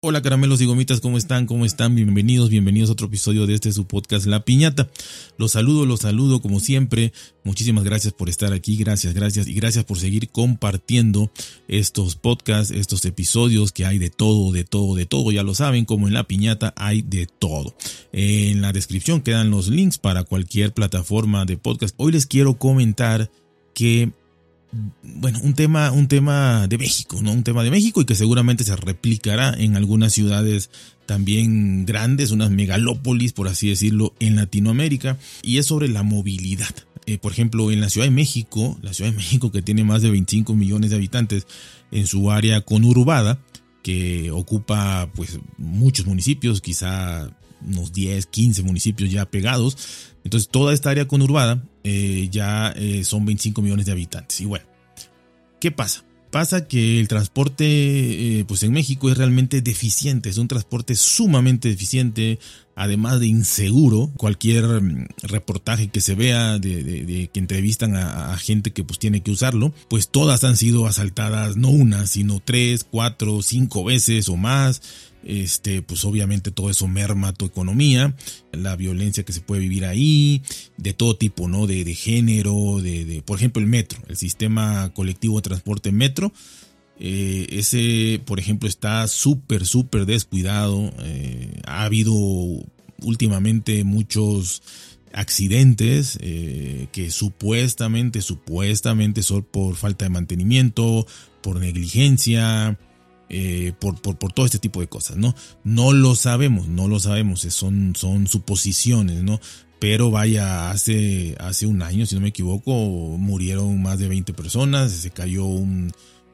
Hola caramelos y gomitas, ¿cómo están? ¿Cómo están? Bienvenidos, bienvenidos a otro episodio de este su podcast La Piñata. Los saludo, los saludo como siempre. Muchísimas gracias por estar aquí, gracias, gracias y gracias por seguir compartiendo estos podcasts, estos episodios que hay de todo, de todo, de todo. Ya lo saben, como en La Piñata hay de todo. En la descripción quedan los links para cualquier plataforma de podcast. Hoy les quiero comentar que bueno, un tema, un tema de México, ¿no? Un tema de México y que seguramente se replicará en algunas ciudades también grandes, unas megalópolis, por así decirlo, en Latinoamérica, y es sobre la movilidad. Eh, por ejemplo, en la Ciudad de México, la Ciudad de México que tiene más de 25 millones de habitantes en su área conurbada, que ocupa pues muchos municipios, quizá unos 10, 15 municipios ya pegados. Entonces toda esta área conurbada eh, ya eh, son 25 millones de habitantes. Y bueno, ¿qué pasa? Pasa que el transporte eh, pues en México es realmente deficiente, es un transporte sumamente deficiente, además de inseguro. Cualquier mm, reportaje que se vea de, que entrevistan a, gente que pues tiene que usarlo, pues todas han sido asaltadas no una, sino tres, cuatro, cinco veces o más este, pues obviamente todo eso merma tu economía, la violencia que se puede vivir ahí, de todo tipo, ¿no? De, de género, de, de, por ejemplo, el metro, el sistema colectivo de transporte metro. Eh, ese, por ejemplo, está súper, súper descuidado. Eh, ha habido últimamente muchos accidentes eh, que supuestamente, supuestamente son por falta de mantenimiento, por negligencia, por, por, por, todo este tipo de cosas, ¿no? No lo sabemos, no lo sabemos, son, son suposiciones, ¿no? Pero vaya, hace, hace un año, si no me equivoco, murieron más de 20 personas, se cayó un,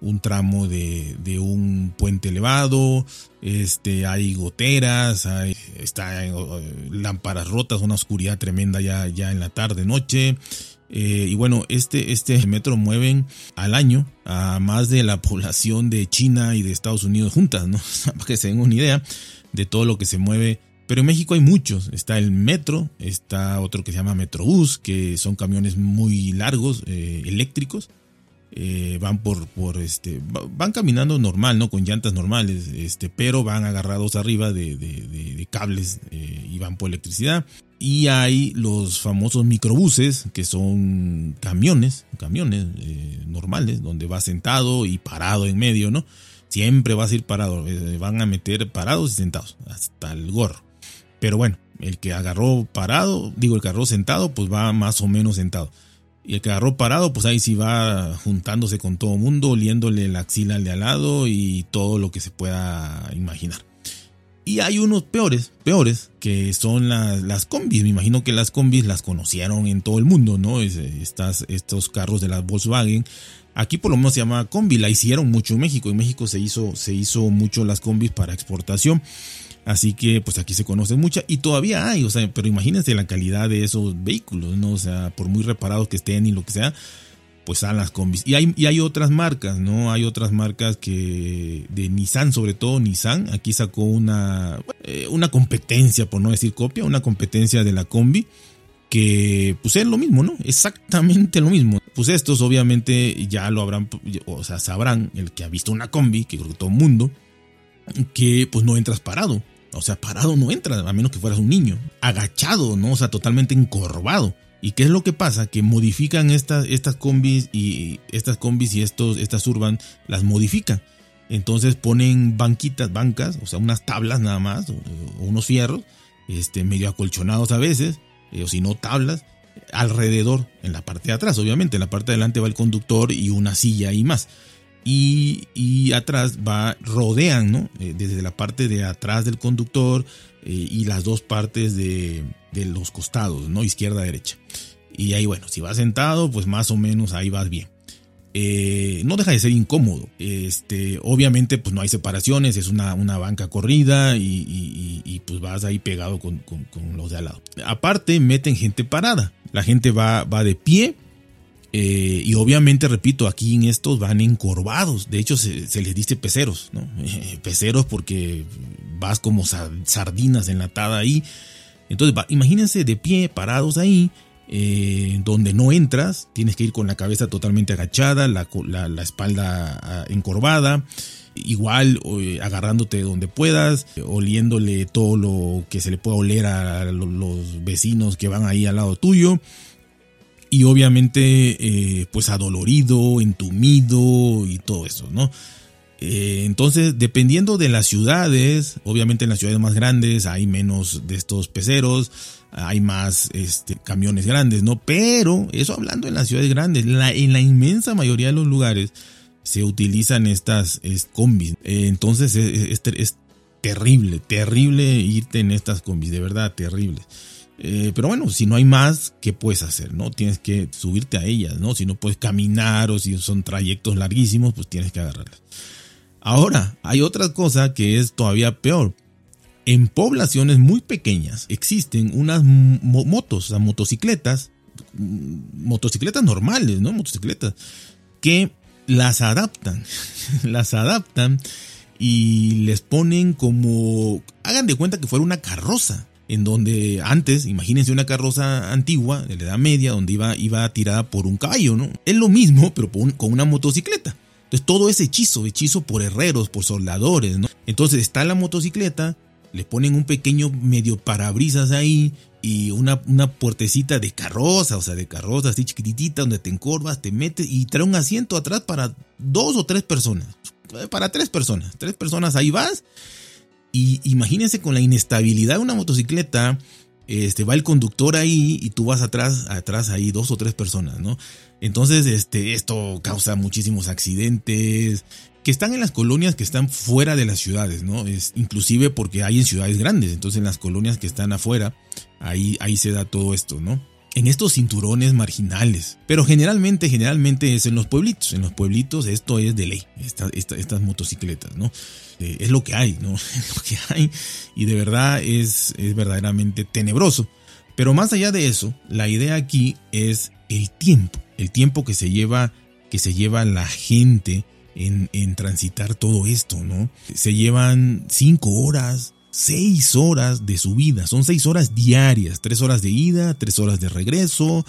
un tramo de, de, un puente elevado, este, hay goteras, hay, está, eh, lámparas rotas, una oscuridad tremenda ya, ya en la tarde, noche, eh, y bueno, este, este metro mueven al año a más de la población de China y de Estados Unidos juntas, ¿no? Para que se den una idea de todo lo que se mueve. Pero en México hay muchos. Está el metro, está otro que se llama Metrobús, que son camiones muy largos, eh, eléctricos. Eh, van por, por este, van caminando normal, ¿no? Con llantas normales, este, pero van agarrados arriba de, cables y van por electricidad. Y hay los famosos microbuses, que son camiones, camiones eh, normales, donde va sentado y parado en medio, ¿no? Siempre vas a ir parado, eh, van a meter parados y sentados, hasta el gorro. Pero bueno, el que agarró parado, digo, el que agarró sentado, pues va más o menos sentado. Y el que agarró parado, pues ahí sí va juntándose con todo mundo, oliéndole la axila al de al lado y todo lo que se pueda imaginar. Y hay unos peores, peores, que son las, las combis. Me imagino que las combis las conocieron en todo el mundo, ¿no? Estas, estos carros de las Volkswagen. Aquí por lo menos se llama combi, la hicieron mucho en México. En México se hizo, se hizo mucho las combis para exportación. Así que pues aquí se conocen muchas y todavía hay, o sea, pero imagínense la calidad de esos vehículos, ¿no? O sea, por muy reparados que estén y lo que sea, pues a las combis. Y hay, y hay otras marcas, ¿no? Hay otras marcas que de Nissan, sobre todo Nissan, aquí sacó una, eh, una competencia, por no decir copia, una competencia de la combi que pues es lo mismo, ¿no? Exactamente lo mismo. Pues estos obviamente ya lo habrán, o sea, sabrán, el que ha visto una combi, que creo que todo el mundo, que pues no entras parado. O sea, parado no entras, a menos que fueras un niño. Agachado, ¿no? O sea, totalmente encorvado. ¿Y qué es lo que pasa? Que modifican estas, estas combis y estas combis y estos, estas urban las modifican. Entonces ponen banquitas, bancas, o sea, unas tablas nada más, o, unos fierros, este, medio acolchonados a veces, eh, o si no, tablas, alrededor, en la parte de atrás, obviamente, en la parte de adelante va el conductor y una silla y más. Y, y atrás va, rodean, ¿no? Eh, desde la parte de atrás del conductor eh, y las dos partes de, los costados, ¿no? Izquierda, derecha. Y ahí, bueno, si vas sentado, pues más o menos ahí vas bien. Eh, no deja de ser incómodo. Este, obviamente, pues no hay separaciones, es una, una banca corrida y, pues vas ahí pegado con, los de al lado. Aparte, meten gente parada. La gente va, va de pie. Eh, y obviamente, repito, aquí en estos van encorvados. De hecho, se, les dice peceros, ¿no? peceros porque vas como sardinas enlatada ahí. Entonces, imagínense de pie, parados ahí, eh, donde no entras, tienes que ir con la cabeza totalmente agachada, la, espalda ah, encorvada. igual eh, agarrándote donde puedas, oliéndole todo lo que se le pueda oler a los vecinos que van ahí al lado tuyo. Y obviamente, eh, pues adolorido, entumido y todo eso, ¿no? Eh, entonces, dependiendo de las ciudades, obviamente en las ciudades más grandes hay menos de estos peceros, hay más este, camiones grandes, ¿no? Pero eso hablando en las ciudades grandes, en la inmensa mayoría de los lugares se utilizan estas combis. Eh, entonces es, terrible, terrible irte en estas combis, de verdad, terrible. Eh, pero bueno, si no hay más, ¿qué puedes hacer? ¿No? Tienes que subirte a ellas, ¿no? Si no puedes caminar o si son trayectos larguísimos, pues tienes que agarrarlas. Ahora, hay otra cosa que es todavía peor. En poblaciones muy pequeñas existen unas motos, o sea, motocicletas, motocicletas normales, ¿no? Motocicletas que las adaptan, las adaptan y les ponen como, hagan de cuenta que fuera una carroza, en donde antes, imagínense una carroza antigua de la Edad Media, donde iba, iba tirada por un caballo, ¿no? Es lo mismo, pero con una motocicleta. Entonces todo es hechizo, hechizo por herreros, por soldadores, ¿no? Entonces está la motocicleta, le ponen un pequeño medio parabrisas ahí, y una, una puertecita de carroza, o sea, de carroza así chiquitita, donde te encorvas, te metes y trae un asiento atrás para dos o tres personas. Eh, para tres personas. Tres personas ahí vas. Y imagínense con la inestabilidad de una motocicleta, este, va el conductor ahí y tú vas atrás, atrás ahí dos o tres personas, ¿no? Entonces, este, esto causa muchísimos accidentes, que están en las colonias que están fuera de las ciudades, ¿no? Es inclusive porque hay en ciudades grandes, entonces en las colonias que están afuera, ahí, ahí se da todo esto, ¿no? En estos cinturones marginales. Pero generalmente, generalmente es en los pueblitos. En los pueblitos esto es de ley, estas motocicletas, ¿no? Eh, es lo que hay, ¿no? Es lo que hay. Y de verdad es, es verdaderamente tenebroso. Pero más allá de eso, la idea aquí es el tiempo. El tiempo que se lleva, que se lleva la gente en, transitar todo esto, ¿no? Se llevan cinco horas, seis horas de su vida, son seis horas diarias, tres horas de ida, tres horas de regreso,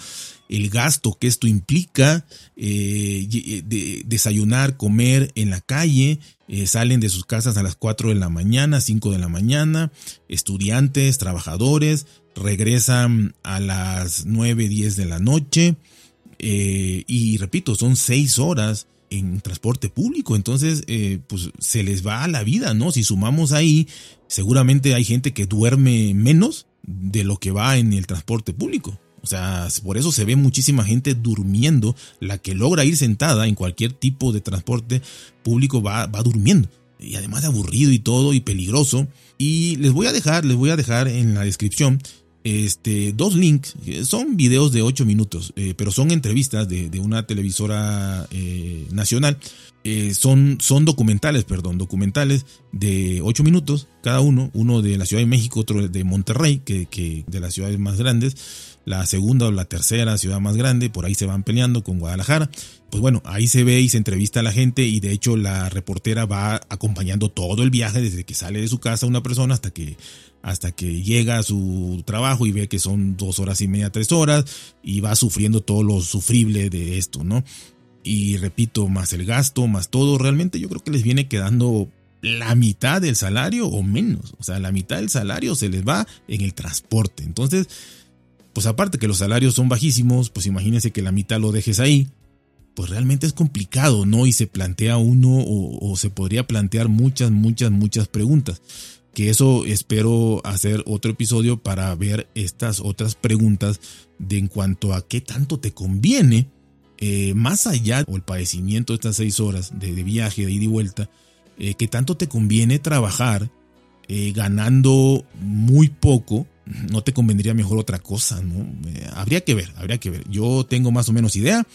el gasto que esto implica, eh, de, desayunar, comer en la calle, eh, salen de sus casas a las 4 de la mañana, 5 de la mañana, estudiantes, trabajadores, regresan a las 9, 10 de la noche, eh, y repito, son seis horas en transporte público. Entonces, eh, pues se les va a la vida, ¿no? Si sumamos ahí, seguramente hay gente que duerme menos de lo que va en el transporte público. O sea, por eso se ve muchísima gente durmiendo. La que logra ir sentada en cualquier tipo de transporte público va, va durmiendo. Y además aburrido y todo y peligroso. Y les voy a dejar, les voy a dejar en la descripción este, dos links, son videos de 8 minutos, eh, pero son entrevistas de, una televisora eh, nacional. Eh, son, son documentales, perdón, documentales de 8 minutos cada uno, uno de la Ciudad de México, otro de Monterrey, que de las ciudades más grandes, la segunda o la tercera ciudad más grande, por ahí se van peleando con Guadalajara. Pues bueno, ahí se ve y se entrevista a la gente y de hecho la reportera va acompañando todo el viaje desde que sale de su casa una persona hasta que hasta que llega a su trabajo y ve que son dos horas y media, tres horas, y va sufriendo todo lo sufrible de esto, ¿no? Y repito, más el gasto, más todo, realmente yo creo que les viene quedando la mitad del salario o menos. O sea, la mitad del salario se les va en el transporte. Entonces, pues aparte que los salarios son bajísimos, pues imagínense que la mitad lo dejes ahí. Pues realmente es complicado, ¿no? Y se plantea uno o, o se podría plantear muchas, muchas, muchas preguntas que eso espero hacer otro episodio para ver estas otras preguntas de en cuanto a qué tanto te conviene, eh, más allá o el padecimiento de estas seis horas de, viaje, de ida y vuelta, eh, qué tanto te conviene trabajar eh, ganando muy poco, no te convendría mejor otra cosa, ¿no? habría que ver, habría que ver. Yo tengo más o menos idea,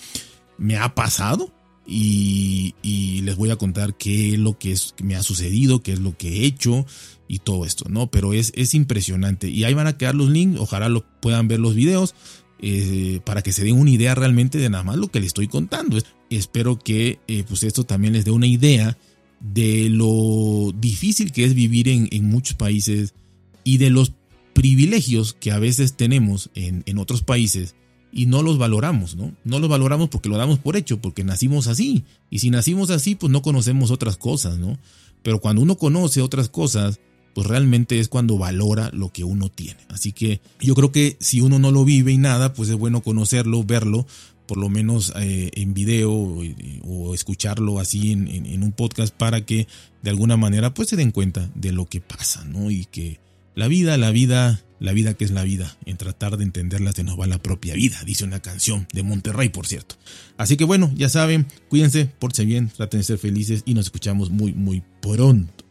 me ha pasado, y, les voy a contar qué es lo que, es, me ha sucedido, qué es lo que he hecho y todo esto, ¿no? Pero es, es impresionante. Y ahí van a quedar los links, ojalá lo puedan ver los videos eh, para que se den una idea realmente de nada más lo que les estoy contando. Espero que eh, pues esto también les dé una idea de lo difícil que es vivir en, en muchos países y de los privilegios que a veces tenemos en, en otros países y no los valoramos, ¿no? No los valoramos porque lo damos por hecho, porque nacimos así. Y si nacimos así, pues no conocemos otras cosas, ¿no? Pero cuando uno conoce otras cosas, pues realmente es cuando valora lo que uno tiene. Así que yo creo que si uno no lo vive y nada, pues es bueno conocerlo, verlo, por lo menos eh, en video o, escucharlo así en, en, un podcast para que de alguna manera pues se den cuenta de lo que pasa, ¿no? Y que la vida, la vida, la vida que es la vida, en tratar de entenderla se nos va la propia vida, dice una canción de Monterrey, por cierto. Así que bueno, ya saben, cuídense, si bien, traten de ser felices y nos escuchamos muy, muy pronto.